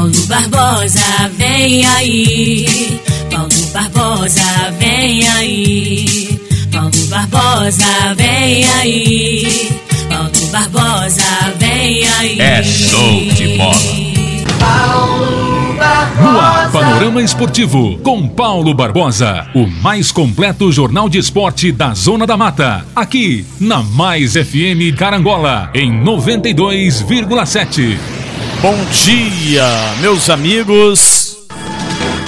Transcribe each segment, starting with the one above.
Paulo Barbosa, vem aí. Paulo Barbosa, vem aí. Paulo Barbosa, vem aí. Paulo Barbosa, vem aí. É show de bola. No ar, Panorama Esportivo, com Paulo Barbosa, o mais completo jornal de esporte da Zona da Mata, aqui na Mais FM Carangola, em 92,7. Bom dia, meus amigos.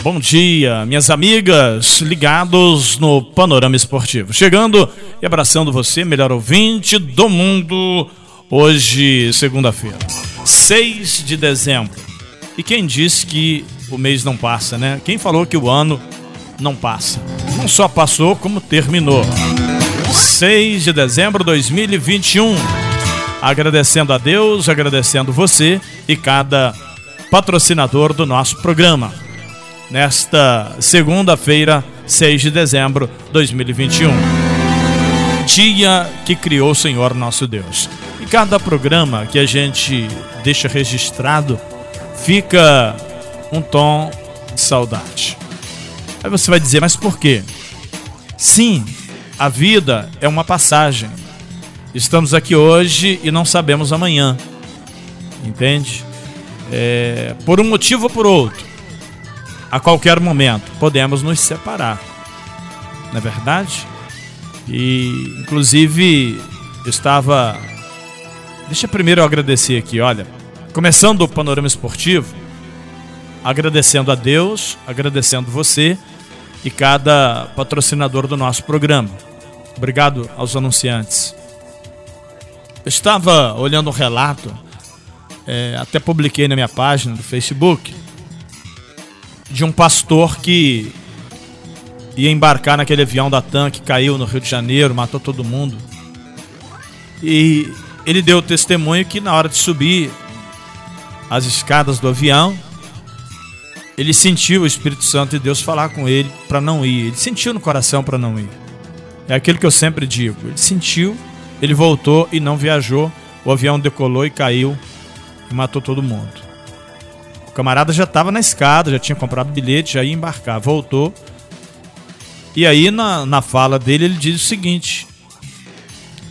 Bom dia, minhas amigas, ligados no Panorama Esportivo. Chegando e abraçando você, melhor ouvinte do mundo, hoje, segunda-feira, 6 de dezembro. E quem disse que o mês não passa, né? Quem falou que o ano não passa? Não só passou, como terminou. 6 de dezembro de 2021. Agradecendo a Deus, agradecendo você e cada patrocinador do nosso programa. Nesta segunda-feira, 6 de dezembro de 2021. Dia que criou o Senhor nosso Deus. E cada programa que a gente deixa registrado fica um tom de saudade. Aí você vai dizer, mas por quê? Sim, a vida é uma passagem. Estamos aqui hoje e não sabemos amanhã. Entende? É, por um motivo ou por outro, a qualquer momento podemos nos separar. Não é verdade? E, inclusive, eu estava. Deixa primeiro eu agradecer aqui, olha. Começando o panorama esportivo, agradecendo a Deus, agradecendo você e cada patrocinador do nosso programa. Obrigado aos anunciantes. Eu estava olhando um relato, é, até publiquei na minha página do Facebook, de um pastor que ia embarcar naquele avião da TAM que caiu no Rio de Janeiro, matou todo mundo. E ele deu o testemunho que na hora de subir as escadas do avião, ele sentiu o Espírito Santo e Deus falar com ele para não ir. Ele sentiu no coração para não ir. É aquilo que eu sempre digo. Ele sentiu, ele voltou e não viajou. O avião decolou e caiu e matou todo mundo. O camarada já estava na escada, já tinha comprado bilhete, já ia embarcar. Voltou. E aí, na, na fala dele, ele diz o seguinte: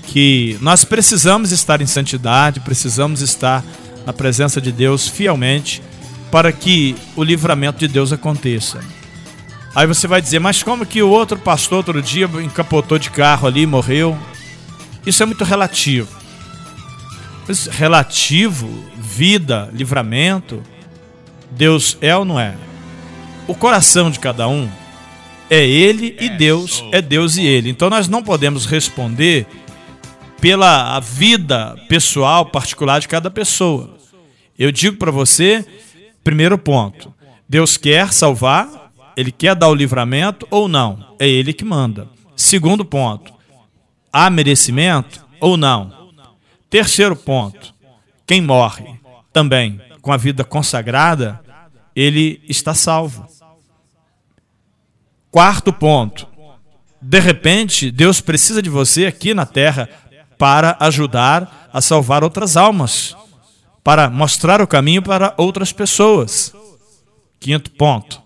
que nós precisamos estar em santidade, precisamos estar na presença de Deus fielmente para que o livramento de Deus aconteça. Aí você vai dizer, mas como que o outro pastor outro dia encapotou de carro ali morreu? Isso é muito relativo. Relativo, vida, livramento, Deus é ou não é? O coração de cada um é ele e Deus é Deus e ele. Então nós não podemos responder pela vida pessoal, particular de cada pessoa. Eu digo para você Primeiro ponto: Deus quer salvar, ele quer dar o livramento ou não? É ele que manda. Segundo ponto: há merecimento ou não? Terceiro ponto: quem morre também com a vida consagrada, ele está salvo. Quarto ponto: de repente, Deus precisa de você aqui na terra para ajudar a salvar outras almas para mostrar o caminho para outras pessoas. Quinto ponto.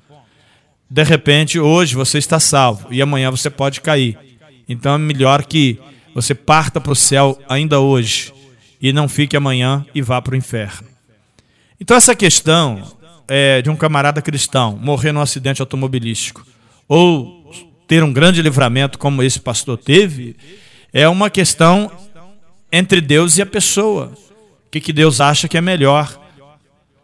De repente, hoje você está salvo e amanhã você pode cair. Então é melhor que você parta para o céu ainda hoje e não fique amanhã e vá para o inferno. Então, essa questão é, de um camarada cristão morrer num acidente automobilístico ou ter um grande livramento como esse pastor teve, é uma questão entre Deus e a pessoa que, que Deus acha que é melhor,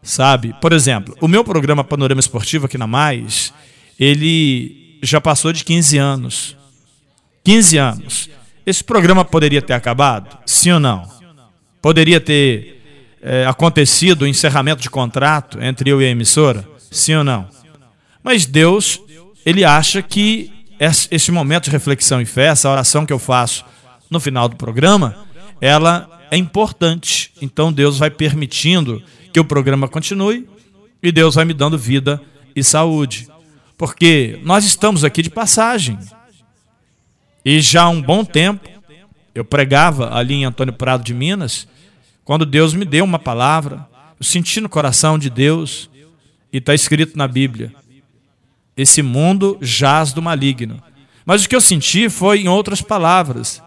sabe? Por exemplo, o meu programa Panorama Esportivo aqui na Mais, ele já passou de 15 anos. 15 anos. Esse programa poderia ter acabado? Sim ou não? Poderia ter é, acontecido o encerramento de contrato entre eu e a emissora? Sim ou não? Mas Deus, ele acha que esse momento de reflexão e fé, essa oração que eu faço no final do programa, ela é importante. Então Deus vai permitindo que o programa continue e Deus vai me dando vida e saúde. Porque nós estamos aqui de passagem. E já há um bom tempo, eu pregava ali em Antônio Prado de Minas, quando Deus me deu uma palavra, eu senti no coração de Deus E está escrito na Bíblia: esse mundo jaz do maligno. Mas o que eu senti foi em outras palavras.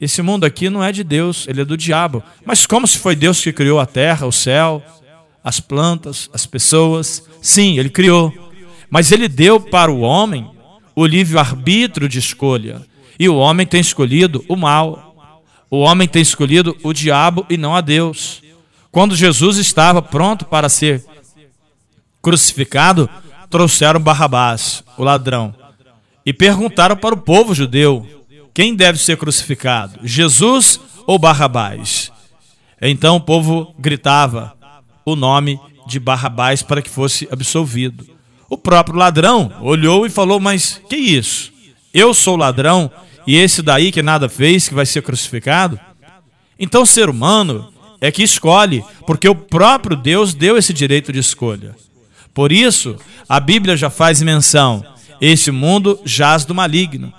Esse mundo aqui não é de Deus, ele é do diabo. Mas como se foi Deus que criou a terra, o céu, as plantas, as pessoas? Sim, ele criou. Mas ele deu para o homem o livre-arbítrio de escolha. E o homem tem escolhido o mal. O homem tem escolhido o diabo e não a Deus. Quando Jesus estava pronto para ser crucificado, trouxeram Barrabás, o ladrão, e perguntaram para o povo judeu: quem deve ser crucificado, Jesus ou Barrabás? Então o povo gritava o nome de Barrabás para que fosse absolvido. O próprio ladrão olhou e falou: Mas que isso? Eu sou ladrão e esse daí que nada fez, que vai ser crucificado? Então ser humano é que escolhe, porque o próprio Deus deu esse direito de escolha. Por isso, a Bíblia já faz menção: esse mundo jaz do maligno.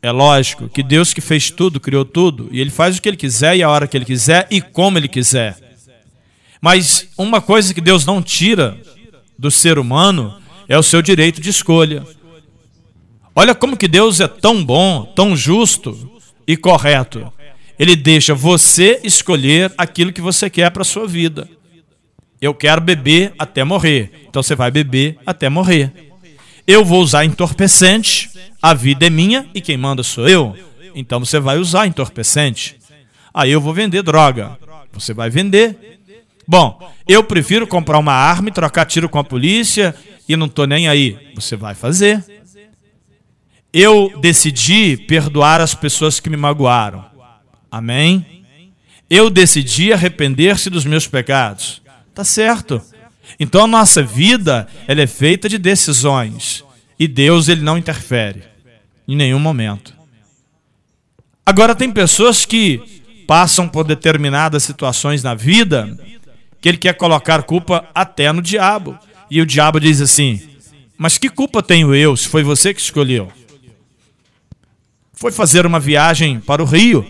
É lógico que Deus que fez tudo, criou tudo, e ele faz o que ele quiser e a hora que ele quiser e como ele quiser. Mas uma coisa que Deus não tira do ser humano é o seu direito de escolha. Olha como que Deus é tão bom, tão justo e correto. Ele deixa você escolher aquilo que você quer para a sua vida. Eu quero beber até morrer. Então você vai beber até morrer. Eu vou usar entorpecente, a vida é minha e quem manda sou eu. Então você vai usar entorpecente. Aí eu vou vender droga. Você vai vender. Bom, eu prefiro comprar uma arma e trocar tiro com a polícia e não estou nem aí. Você vai fazer. Eu decidi perdoar as pessoas que me magoaram. Amém? Eu decidi arrepender-se dos meus pecados. Tá certo. Então a nossa vida, ela é feita de decisões. E Deus, ele não interfere em nenhum momento. Agora tem pessoas que passam por determinadas situações na vida que ele quer colocar culpa até no diabo. E o diabo diz assim: Mas que culpa tenho eu se foi você que escolheu? Foi fazer uma viagem para o Rio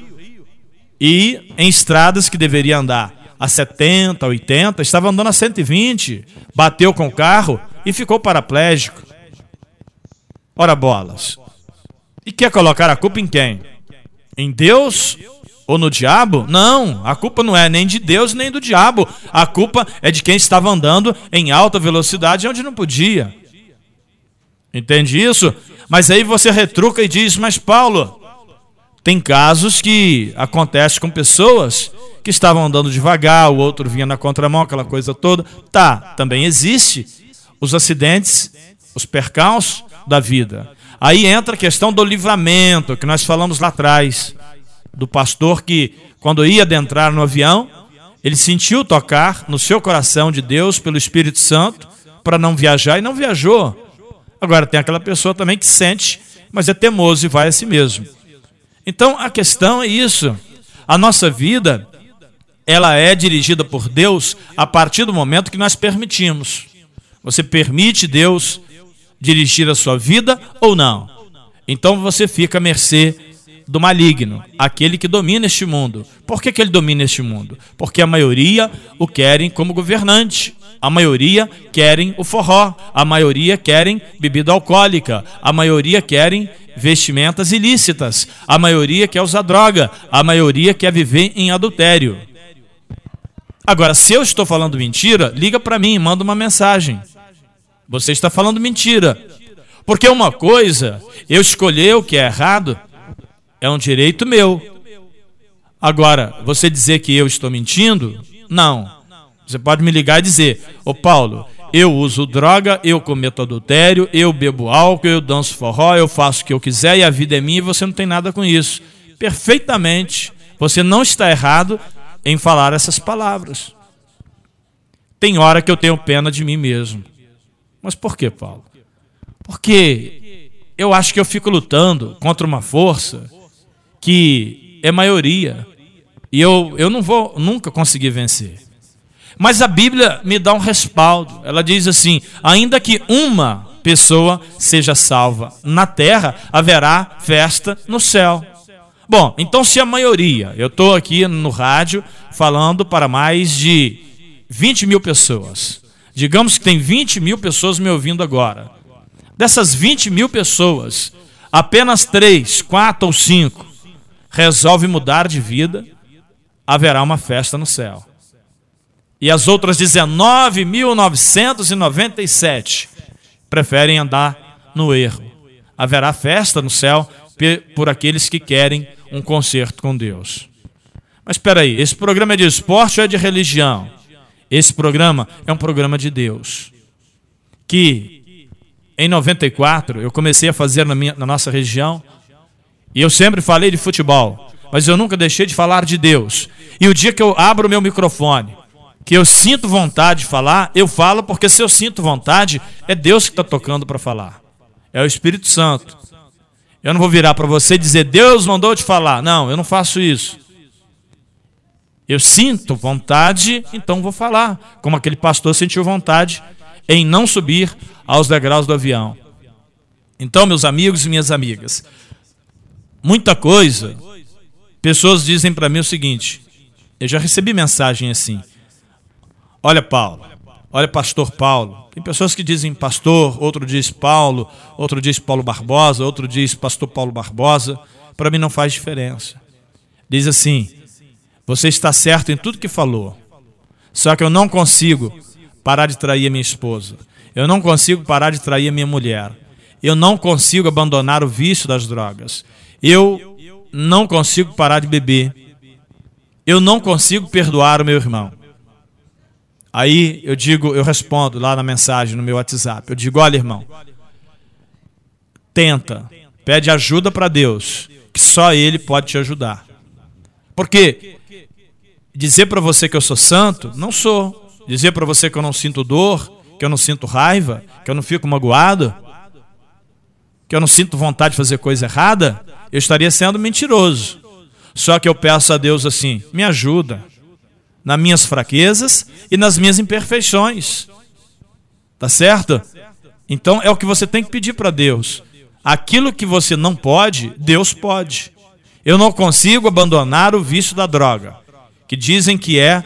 e em estradas que deveria andar a 70, 80, estava andando a 120, bateu com o carro e ficou paraplégico. Ora bolas. E quer colocar a culpa em quem? Em Deus ou no diabo? Não, a culpa não é nem de Deus nem do diabo. A culpa é de quem estava andando em alta velocidade onde não podia. Entende isso? Mas aí você retruca e diz: Mas Paulo, tem casos que acontecem com pessoas que estavam andando devagar, o outro vinha na contramão, aquela coisa toda. Tá, também existe os acidentes, os percalços da vida. Aí entra a questão do livramento, que nós falamos lá atrás, do pastor que, quando ia adentrar no avião, ele sentiu tocar no seu coração de Deus pelo Espírito Santo para não viajar e não viajou. Agora tem aquela pessoa também que sente, mas é teimoso e vai a si mesmo. Então a questão é isso. A nossa vida ela é dirigida por Deus a partir do momento que nós permitimos. Você permite Deus dirigir a sua vida ou não? Então você fica à mercê do maligno, aquele que domina este mundo. Por que, que ele domina este mundo? Porque a maioria o querem como governante. A maioria querem o forró, a maioria querem bebida alcoólica, a maioria querem vestimentas ilícitas, a maioria quer usar droga, a maioria quer viver em adultério. Agora, se eu estou falando mentira, liga para mim, manda uma mensagem. Você está falando mentira. Porque uma coisa, eu escolher o que é errado, é um direito meu. Agora, você dizer que eu estou mentindo, não. Você pode me ligar e dizer: Ô Paulo, eu uso droga, eu cometo adultério, eu bebo álcool, eu danço forró, eu faço o que eu quiser e a vida é minha e você não tem nada com isso. Perfeitamente. Você não está errado, em falar essas palavras. Tem hora que eu tenho pena de mim mesmo. Mas por que, Paulo? Porque eu acho que eu fico lutando contra uma força que é maioria. E eu, eu não vou nunca conseguir vencer. Mas a Bíblia me dá um respaldo. Ela diz assim: ainda que uma pessoa seja salva na terra, haverá festa no céu. Bom, então se a maioria, eu estou aqui no rádio falando para mais de 20 mil pessoas, Digamos que tem 20 mil pessoas me ouvindo agora. Dessas 20 mil pessoas, apenas 3, 4 ou 5 resolvem mudar de vida, haverá uma festa no céu. E as outras 19.997 preferem andar no erro. Haverá festa no céu por aqueles que querem um concerto com Deus. Mas espera aí, esse programa é de esporte ou é de religião? Esse programa é um programa de Deus. Que em 94 eu comecei a fazer na, minha, na nossa região. E eu sempre falei de futebol. Mas eu nunca deixei de falar de Deus. E o dia que eu abro o meu microfone, que eu sinto vontade de falar, eu falo, porque se eu sinto vontade, é Deus que está tocando para falar. É o Espírito Santo. Eu não vou virar para você e dizer, Deus mandou te falar. Não, eu não faço isso. Eu sinto vontade, então vou falar. Como aquele pastor sentiu vontade em não subir aos degraus do avião. Então, meus amigos e minhas amigas, muita coisa. Pessoas dizem para mim o seguinte: eu já recebi mensagem assim. Olha, Paulo, olha, pastor Paulo. Tem pessoas que dizem pastor, outro diz Paulo, outro diz Paulo Barbosa, outro diz pastor Paulo Barbosa. Para mim não faz diferença. Diz assim: você está certo em tudo que falou. Só que eu não consigo parar de trair a minha esposa. Eu não consigo parar de trair a minha mulher. Eu não consigo abandonar o vício das drogas. Eu não consigo parar de beber. Eu não consigo perdoar o meu irmão. Aí eu digo, eu respondo lá na mensagem no meu WhatsApp. Eu digo: "Olha, irmão, tenta, pede ajuda para Deus, que só ele pode te ajudar. Porque dizer para você que eu sou santo, não sou. Dizer para você que eu não sinto dor, que eu não sinto raiva, que eu não fico magoado, que eu não sinto vontade de fazer coisa errada, eu estaria sendo mentiroso. Só que eu peço a Deus assim: me ajuda nas minhas fraquezas e nas minhas imperfeições. Tá certo? Então é o que você tem que pedir para Deus. Aquilo que você não pode, Deus pode. Eu não consigo abandonar o vício da droga que dizem que é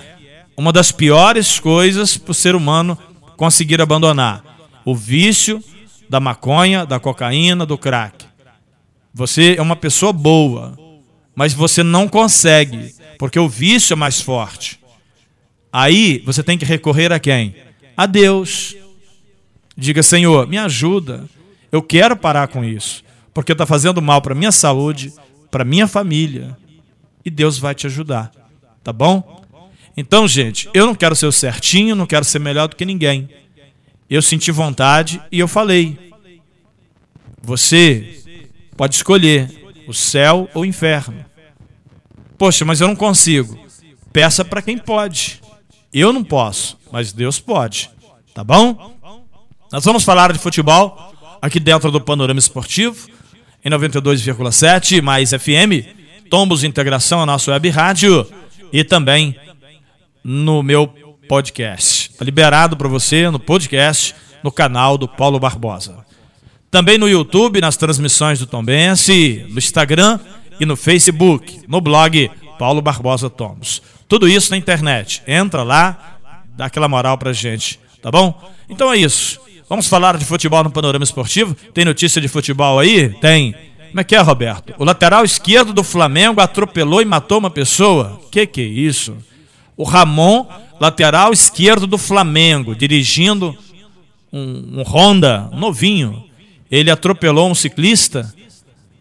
uma das piores coisas para o ser humano conseguir abandonar: o vício da maconha, da cocaína, do crack. Você é uma pessoa boa, mas você não consegue, porque o vício é mais forte. Aí você tem que recorrer a quem? A Deus. Diga, Senhor, me ajuda. Eu quero parar com isso, porque está fazendo mal para minha saúde, para minha família, e Deus vai te ajudar. Tá bom? Então, gente, eu não quero ser o certinho, não quero ser melhor do que ninguém. Eu senti vontade e eu falei. Você pode escolher o céu ou o inferno. Poxa, mas eu não consigo. Peça para quem pode. Eu não posso, mas Deus pode. Tá bom? Nós vamos falar de futebol aqui dentro do Panorama Esportivo, em 92,7 mais FM. Tombos Integração, a nossa web rádio e também no meu podcast. Está liberado para você no podcast, no canal do Paulo Barbosa. Também no YouTube, nas transmissões do Tombense, no Instagram e no Facebook, no blog Paulo Barbosa Tomos. Tudo isso na internet. Entra lá, dá aquela moral pra gente, tá bom? Então é isso. Vamos falar de futebol no panorama esportivo? Tem notícia de futebol aí? Tem. Como é que é, Roberto? O lateral esquerdo do Flamengo atropelou e matou uma pessoa? Que que é isso? O Ramon, lateral esquerdo do Flamengo, dirigindo um, um Honda novinho, ele atropelou um ciclista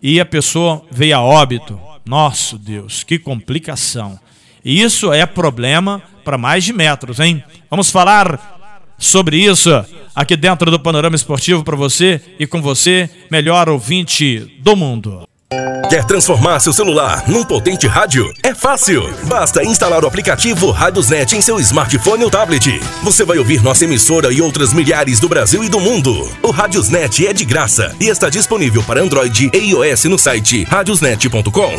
e a pessoa veio a óbito. Nosso Deus, que complicação. E isso é problema para mais de metros, hein? Vamos falar sobre isso aqui dentro do Panorama Esportivo para você e com você, melhor ouvinte do mundo. Quer transformar seu celular num potente rádio? É fácil! Basta instalar o aplicativo Radiosnet em seu smartphone ou tablet. Você vai ouvir nossa emissora e outras milhares do Brasil e do mundo. O Radiosnet é de graça e está disponível para Android e iOS no site radiosnet.com.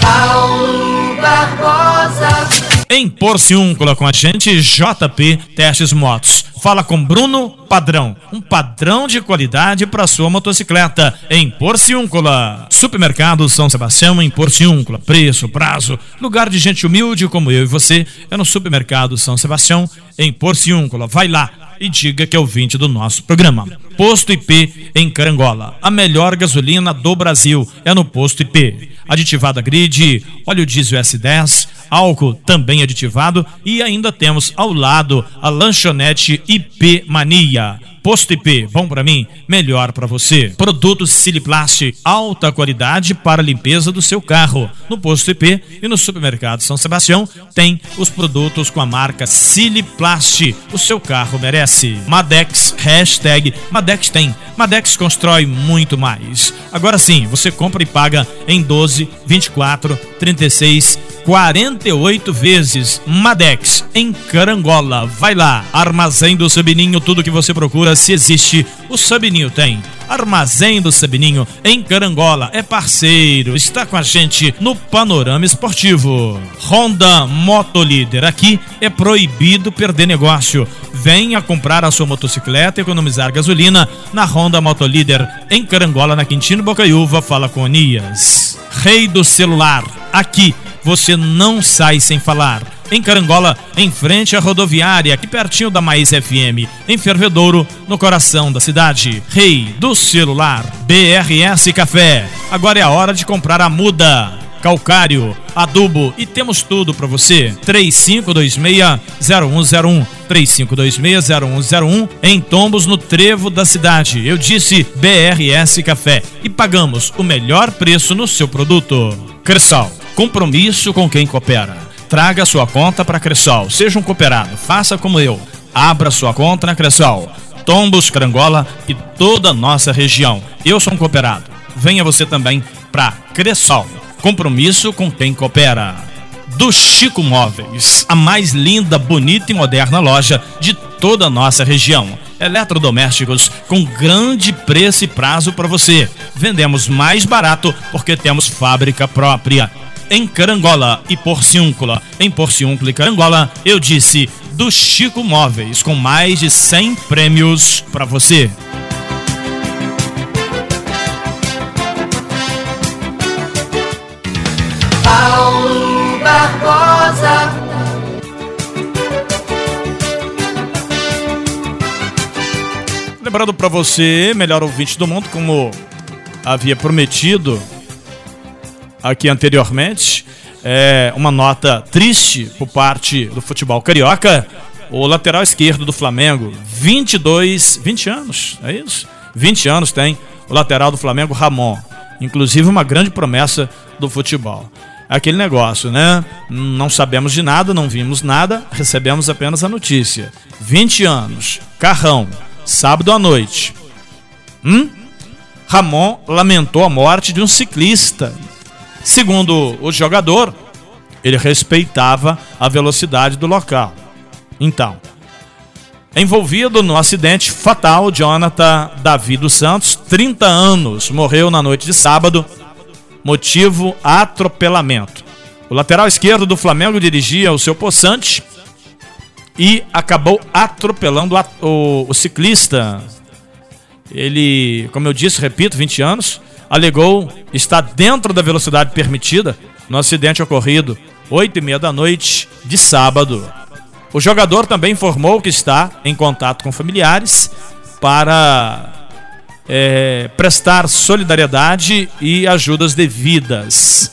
Paulo Barbosa Em Porciúncula com a gente, JP Testes Motos. Fala com Bruno Padrão, um padrão de qualidade para sua motocicleta em Porciúncula. Supermercado São Sebastião em Porciúncula. Preço, prazo, lugar de gente humilde como eu e você é no Supermercado São Sebastião em Porciúncula. Vai lá e diga que é o 20 do nosso programa. Posto IP em Carangola. A melhor gasolina do Brasil é no Posto IP. Aditivada grid, óleo diesel S10, álcool também aditivado e ainda temos ao lado a lanchonete IP Mania. Posto IP, bom para mim, melhor para você. Produtos Siliplast, alta qualidade para limpeza do seu carro. No Posto IP e no Supermercado São Sebastião tem os produtos com a marca Siliplast. O seu carro merece. Madex, hashtag Madex tem. Madex constrói muito mais. Agora sim, você compra e paga em 12, 24, 36, 48 vezes. Madex, em Carangola. Vai lá. Armazém do Sabininho, tudo que você procura, se existe, o Sabininho tem. Armazém do Sabininho, em Carangola, é parceiro, está com a gente no Panorama Esportivo. Honda Motolíder, aqui é proibido perder negócio. Venha comprar a sua motocicleta e economizar gasolina na Honda Motolíder, em Carangola, na Quintino Bocaiúva, fala com Onias. Rei do celular, aqui você não sai sem falar. Em Carangola, em frente à rodoviária, aqui pertinho da Mais FM. Em Fervedouro, no coração da cidade. Rei do celular, BRS Café. Agora é a hora de comprar a muda calcário, adubo e temos tudo para você. 3526-0101. 3526-0101 em Tombos no Trevo da cidade. Eu disse BRS Café e pagamos o melhor preço no seu produto. Cressal, compromisso com quem coopera. Traga sua conta para Cressal. Seja um cooperado. Faça como eu. Abra sua conta na Cressal. Tombos, Carangola e toda a nossa região. Eu sou um cooperado. Venha você também para Cressal. Compromisso com quem coopera. Do Chico Móveis, a mais linda, bonita e moderna loja de toda a nossa região. Eletrodomésticos com grande preço e prazo para você. Vendemos mais barato porque temos fábrica própria. Em Carangola e Porciúncula. Em Porciúncula e Carangola, eu disse do Chico Móveis, com mais de 100 prêmios para você. Paulo Barbosa. Lembrando para você, melhor ouvinte do mundo, como havia prometido aqui anteriormente, é uma nota triste por parte do futebol carioca. O lateral esquerdo do Flamengo, 22, 20 anos, é isso? 20 anos tem o lateral do Flamengo, Ramon. Inclusive uma grande promessa do futebol. Aquele negócio, né? Não sabemos de nada, não vimos nada, recebemos apenas a notícia. 20 anos, carrão, sábado à noite. Hum? Ramon lamentou a morte de um ciclista. Segundo o jogador, ele respeitava a velocidade do local. Então, envolvido no acidente fatal, Jonathan Davi dos Santos, 30 anos, morreu na noite de sábado, motivo atropelamento. O lateral esquerdo do Flamengo dirigia o seu possante e acabou atropelando o ciclista. Ele, como eu disse, repito, 20 anos, alegou estar dentro da velocidade permitida no acidente ocorrido 8 e meia da noite de sábado. O jogador também informou que está em contato com familiares para é, prestar solidariedade e ajudas devidas.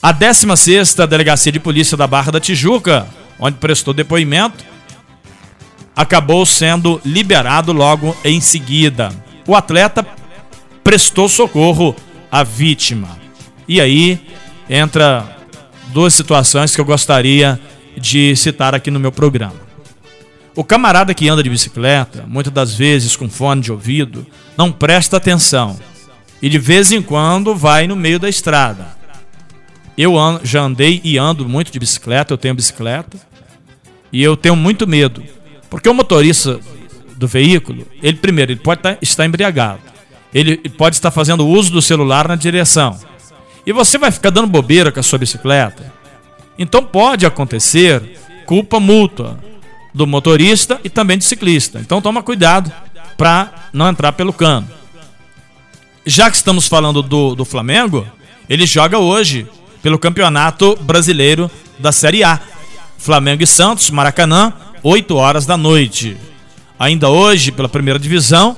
A 16ª Delegacia de Polícia da Barra da Tijuca, onde prestou depoimento, acabou sendo liberado logo em seguida. O atleta prestou socorro à vítima. E aí entra duas situações que eu gostaria de citar aqui no meu programa. O camarada que anda de bicicleta, muitas das vezes com fone de ouvido, não presta atenção e de vez em quando vai no meio da estrada. Eu já andei e ando muito de bicicleta, eu tenho bicicleta e eu tenho muito medo, porque o motorista do veículo, ele primeiro, ele pode tá, estar embriagado, ele pode estar fazendo uso do celular na direção e você vai ficar dando bobeira com a sua bicicleta Então pode acontecer culpa mútua do motorista e também do ciclista. Então toma cuidado para não entrar pelo cano. Já que estamos falando do, do Flamengo, ele joga hoje pelo Campeonato Brasileiro da Série A. Flamengo e Santos, Maracanã, 8 horas da noite. Ainda hoje, pela primeira divisão,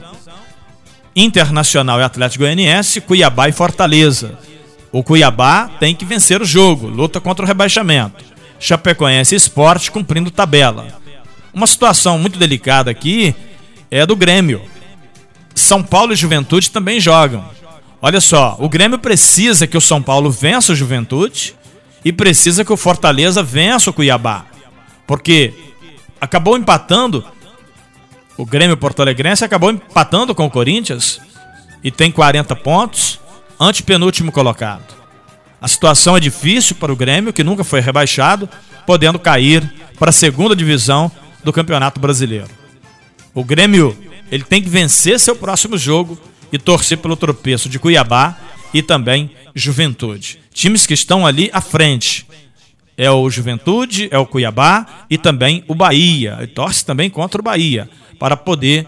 Internacional e Atlético Goianiense, Cuiabá e Fortaleza. O Cuiabá tem que vencer o jogo, luta contra o rebaixamento. Chapecoense e Esporte cumprindo tabela. Uma situação muito delicada aqui é do Grêmio. São Paulo e Juventude também jogam. Olha só, o Grêmio precisa que o São Paulo vença o Juventude e precisa que o Fortaleza vença o Cuiabá. Porque acabou empatando o Grêmio Porto Alegrense acabou empatando com o Corinthians e tem 40 pontos, antepenúltimo colocado. A situação é difícil para o Grêmio, que nunca foi rebaixado, podendo cair para a segunda divisão do Campeonato Brasileiro. O Grêmio ele tem que vencer seu próximo jogo e torcer pelo tropeço de Cuiabá e também Juventude. Times que estão ali à frente. É o Juventude, é o Cuiabá e também o Bahia. E torce também contra o Bahia para poder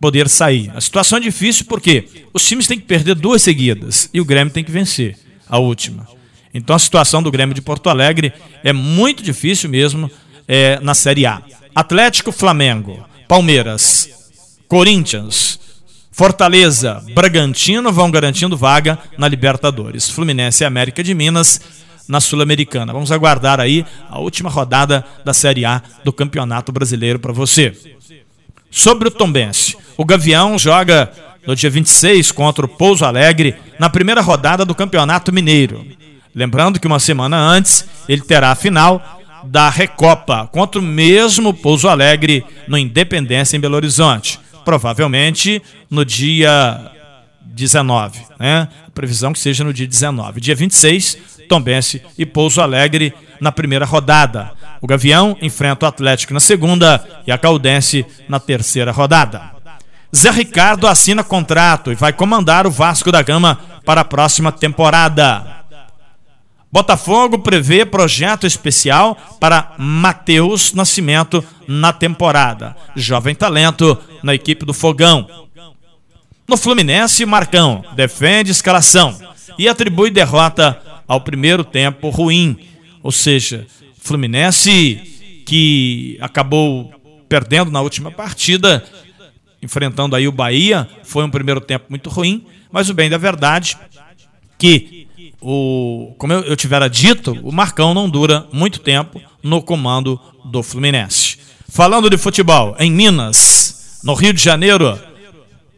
poder sair. A situação é difícil porque os times têm que perder duas seguidas e o Grêmio tem que vencer a última. Então a situação do Grêmio de Porto Alegre é muito difícil mesmo é, na Série A. Atlético, Flamengo, Palmeiras, Corinthians, Fortaleza, Bragantino vão garantindo vaga na Libertadores. Fluminense e América de Minas na Sul-Americana. Vamos aguardar aí a última rodada da Série A do Campeonato Brasileiro para você. Sobre o Tombense, o Gavião joga no dia 26 contra o Pouso Alegre na primeira rodada do Campeonato Mineiro. Lembrando que uma semana antes ele terá a final da Recopa contra o mesmo Pouso Alegre no Independência em Belo Horizonte. Provavelmente no dia 19, né? A previsão que seja no dia 19. Dia 26, Tombense e Pouso Alegre na primeira rodada. O Gavião enfrenta o Atlético na segunda e a Caldense na terceira rodada. Zé Ricardo assina contrato e vai comandar o Vasco da Gama para a próxima temporada. Botafogo prevê projeto especial para Matheus Nascimento na temporada. Jovem talento na equipe do Fogão. No Fluminense, Marcão defende escalação e atribui derrota ao primeiro tempo ruim. Ou seja, Fluminense que acabou perdendo na última partida, enfrentando aí o Bahia, foi um primeiro tempo muito ruim, mas o bem da verdade que o, como eu, eu tivera dito, o Marcão não dura muito tempo no comando do Fluminense. Falando de futebol, em Minas, no Rio de Janeiro,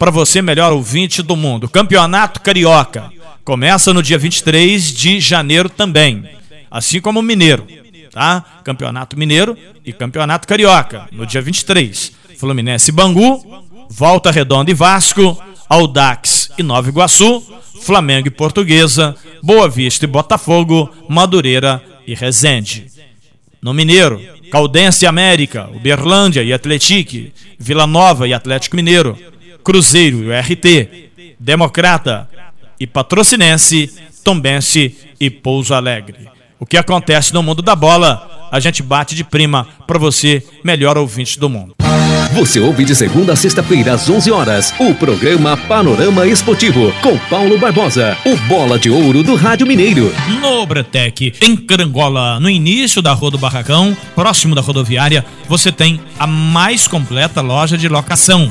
para você, melhor ouvinte do mundo, Campeonato Carioca começa no dia 23 de janeiro também, assim como o Mineiro tá? Campeonato Mineiro e Campeonato Carioca, no dia 23. Fluminense Bangu, Volta Redonda e Vasco, Audax e Nova Iguaçu, Flamengo e Portuguesa, Boa Vista e Botafogo, Madureira e Resende. No Mineiro, Caldense e América, Uberlândia e Atletique, Vila Nova e Atlético Mineiro, Cruzeiro e o RT, Democrata e Patrocinense, Tombense e Pouso Alegre. O que acontece no mundo da bola, a gente bate de prima para você, melhor ouvinte do mundo. Você ouve de segunda a sexta-feira às 11 horas o programa Panorama Esportivo com Paulo Barbosa, o bola de ouro do Rádio Mineiro. No Bretec, em Carangola, no início da Rua do Barracão, próximo da rodoviária, você tem a mais completa loja de locação.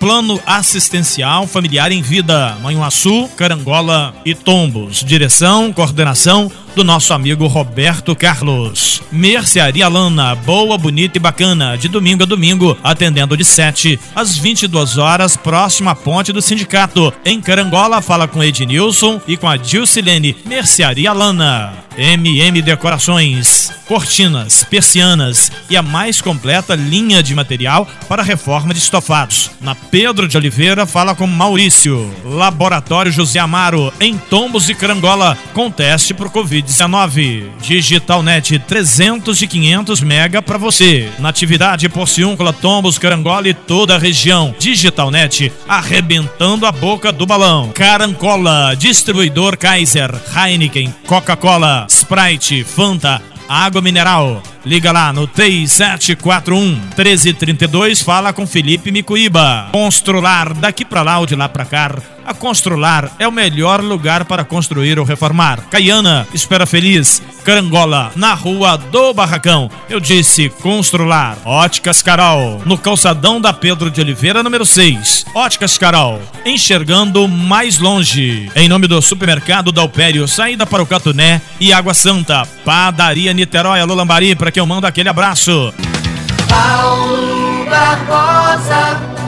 Plano Assistencial Familiar em Vida, Manhuaçu, Carangola e Tombos. Direção, coordenação do nosso amigo Roberto Carlos. Mercearia Lana, boa, bonita e bacana, de domingo a domingo, atendendo de 7 às 22 horas, próxima à ponte do sindicato. Em Carangola, fala com Ednilson e com a Dilcilene. Mercearia Lana. MM Decorações, cortinas, persianas e a mais completa linha de material para reforma de estofados. Na Pedro de Oliveira, fala com Maurício. Laboratório José Amaro, em Tombos e Carangola, com teste por Covid-19. Digitalnet 300 e 500 mega para você. Natividade Porciúncula, Tombos, Carangola e toda a região. Digitalnet arrebentando a boca do balão. Carancola, distribuidor Kaiser, Heineken, Coca-Cola, Sprite, Fanta, água mineral. Liga lá no 3741 1332, fala com Felipe Micuíba. Constrular, daqui pra lá ou de lá pra cá. A Constrular é o melhor lugar para construir ou reformar. Caiana, Espera Feliz, Carangola, na rua do Barracão. Eu disse Constrular. Óticas Carol, no calçadão da Pedro de Oliveira, número 6. Óticas Carol, enxergando mais longe. Em nome do supermercado Dalpério, saída para o Catuné e Água Santa. Padaria Niterói, Alô Lambari, para quem eu mando aquele abraço. Paulo Barbosa.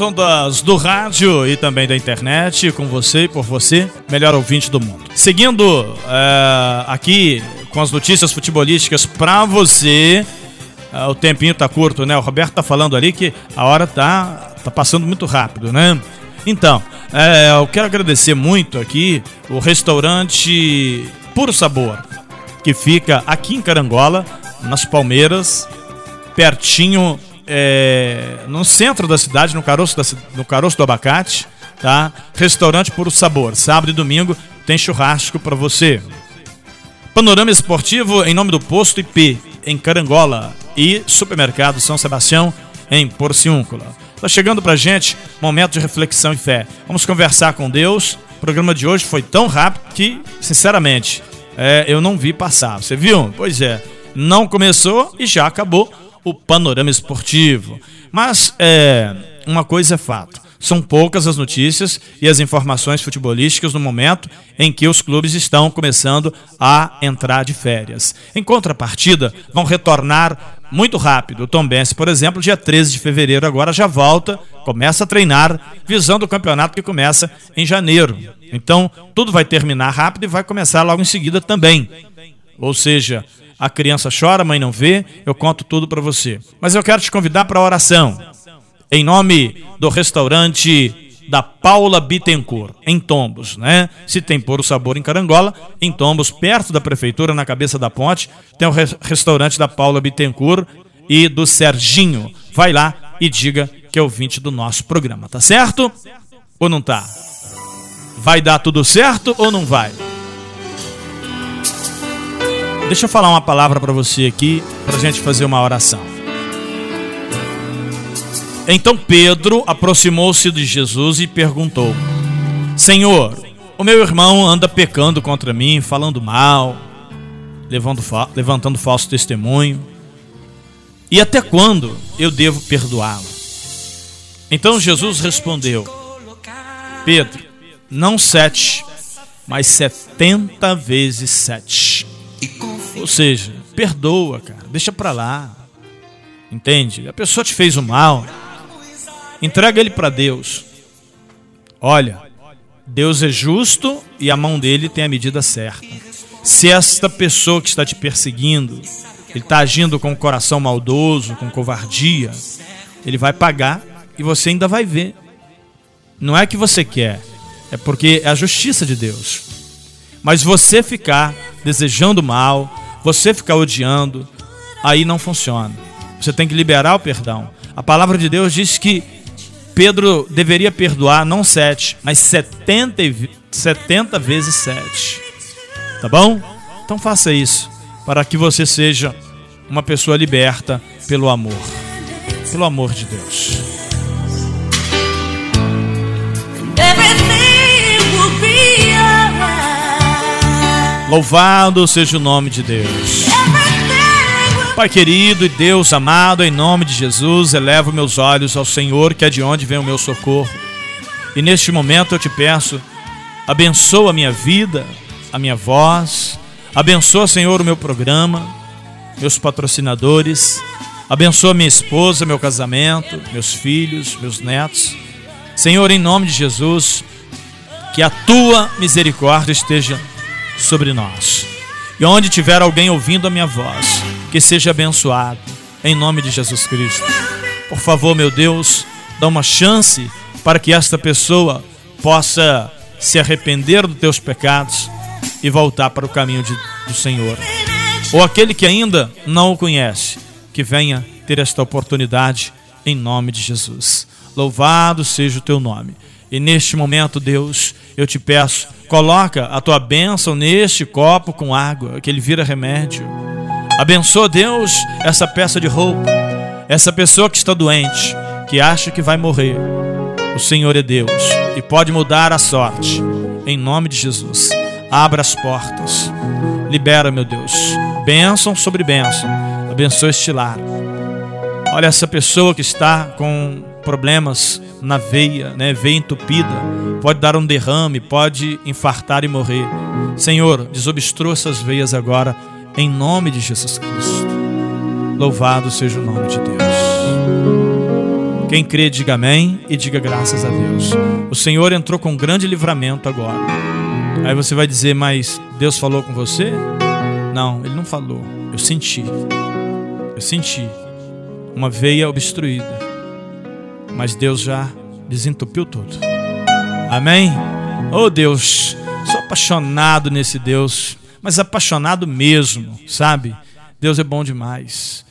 Ondas do rádio e também da internet, com você e por você, melhor ouvinte do mundo. Seguindo é, aqui com as notícias futebolísticas para você, é, o tempinho tá curto, né? O Roberto tá falando ali que a hora tá, tá passando muito rápido, né? Então, é, eu quero agradecer muito aqui o restaurante Puro Sabor, que fica aqui em Carangola, nas Palmeiras, pertinho é, no centro da cidade, no caroço, da, no caroço do abacate, tá? Restaurante Puro Sabor. Sábado e domingo tem churrasco para você. Panorama Esportivo em nome do Posto IP em Carangola e Supermercado São Sebastião em Porciúncula. Tá chegando pra gente momento de reflexão e fé. Vamos conversar com Deus. O programa de hoje foi tão rápido que, sinceramente, é, eu não vi passar. Você viu? Pois é. Não começou e já acabou o panorama esportivo. Mas é, uma coisa é fato. São poucas as notícias e as informações futebolísticas no momento em que os clubes estão começando a entrar de férias. Em contrapartida, vão retornar muito rápido. O Tom Benz, por exemplo, dia 13 de fevereiro agora já volta, começa a treinar, visando o campeonato que começa em janeiro. Então, tudo vai terminar rápido e vai começar logo em seguida também. Ou seja, a criança chora, a mãe não vê, eu conto tudo para você. Mas eu quero te convidar para a oração. Em nome do restaurante da Paula Bittencourt, em Tombos, né? Se tem por o sabor em Carangola, em Tombos, perto da prefeitura, na cabeça da ponte, tem o restaurante da Paula Bittencourt e do Serginho. Vai lá e diga que é ouvinte do nosso programa, tá certo? Ou não tá? Vai dar tudo certo ou não vai? Deixa eu falar uma palavra para você aqui, para a gente fazer uma oração. Então Pedro aproximou-se de Jesus e perguntou: Senhor, o meu irmão anda pecando contra mim, falando mal, levantando falso testemunho. E até quando eu devo perdoá-lo? Então Jesus respondeu: Pedro, não sete, mas setenta vezes sete. Ou seja, perdoa, cara, deixa pra lá. Entende? A pessoa te fez o mal. Entrega ele para Deus. Olha, Deus é justo e a mão dele tem a medida certa. Se esta pessoa que está te perseguindo, ele está agindo com o coração maldoso, com covardia, ele vai pagar e você ainda vai ver. Não é que você quer, é porque é a justiça de Deus. Mas você ficar desejando mal, você ficar odiando, aí não funciona. Você tem que liberar o perdão. A palavra de Deus diz que Pedro deveria perdoar não sete, mas setenta, setenta vezes sete. Tá bom? Então faça isso para que você seja uma pessoa liberta pelo amor. Pelo amor de Deus. Louvado seja o nome de Deus. Pai querido e Deus amado, em nome de Jesus, elevo meus olhos ao Senhor, que é de onde vem o meu socorro. E neste momento eu te peço, abençoa a minha vida, a minha voz, Abençoa, Senhor, o meu programa, meus patrocinadores. Abençoa minha esposa, meu casamento, meus filhos, meus netos. Senhor, em nome de Jesus, que a tua misericórdia esteja sobre nós. E onde tiver alguém ouvindo a minha voz, que seja abençoado, em nome de Jesus Cristo. Por favor, meu Deus, dá uma chance para que esta pessoa possa se arrepender dos teus pecados e voltar para o caminho de, do Senhor. Ou aquele que ainda não o conhece, que venha ter esta oportunidade em nome de Jesus. Louvado seja o teu nome. E neste momento, Deus, eu te peço, coloca a tua bênção neste copo com água, que ele vira remédio. Abençoa, Deus, essa peça de roupa, essa pessoa que está doente, que acha que vai morrer. O Senhor é Deus e pode mudar a sorte. Em nome de Jesus, abra as portas. Libera, meu Deus, bênção sobre bênção. Abençoa este lar. Olha essa pessoa que está com problemas na veia, né, veia entupida, pode dar um derrame, pode infartar e morrer. Senhor, desobstrua essas veias agora, em nome de Jesus Cristo. Louvado seja o nome de Deus. Quem crê, diga amém e diga graças a Deus. O Senhor entrou com grande livramento agora. Aí você vai dizer, mas Deus falou com você? Não, Ele não falou. Eu senti. Eu senti uma veia obstruída. Mas Deus já desentupiu tudo. Amém? Oh Deus, sou apaixonado nesse Deus, mas apaixonado mesmo, sabe? Deus é bom demais.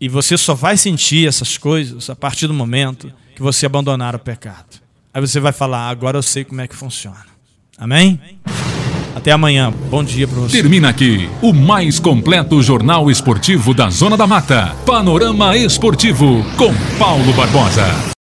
E você só vai sentir essas coisas a partir do momento que você abandonar o pecado. Aí você vai falar: agora eu sei como é que funciona. Amém? Até amanhã. Bom dia para você. Termina aqui o mais completo jornal esportivo da Zona da Mata. Panorama Esportivo com Paulo Barbosa.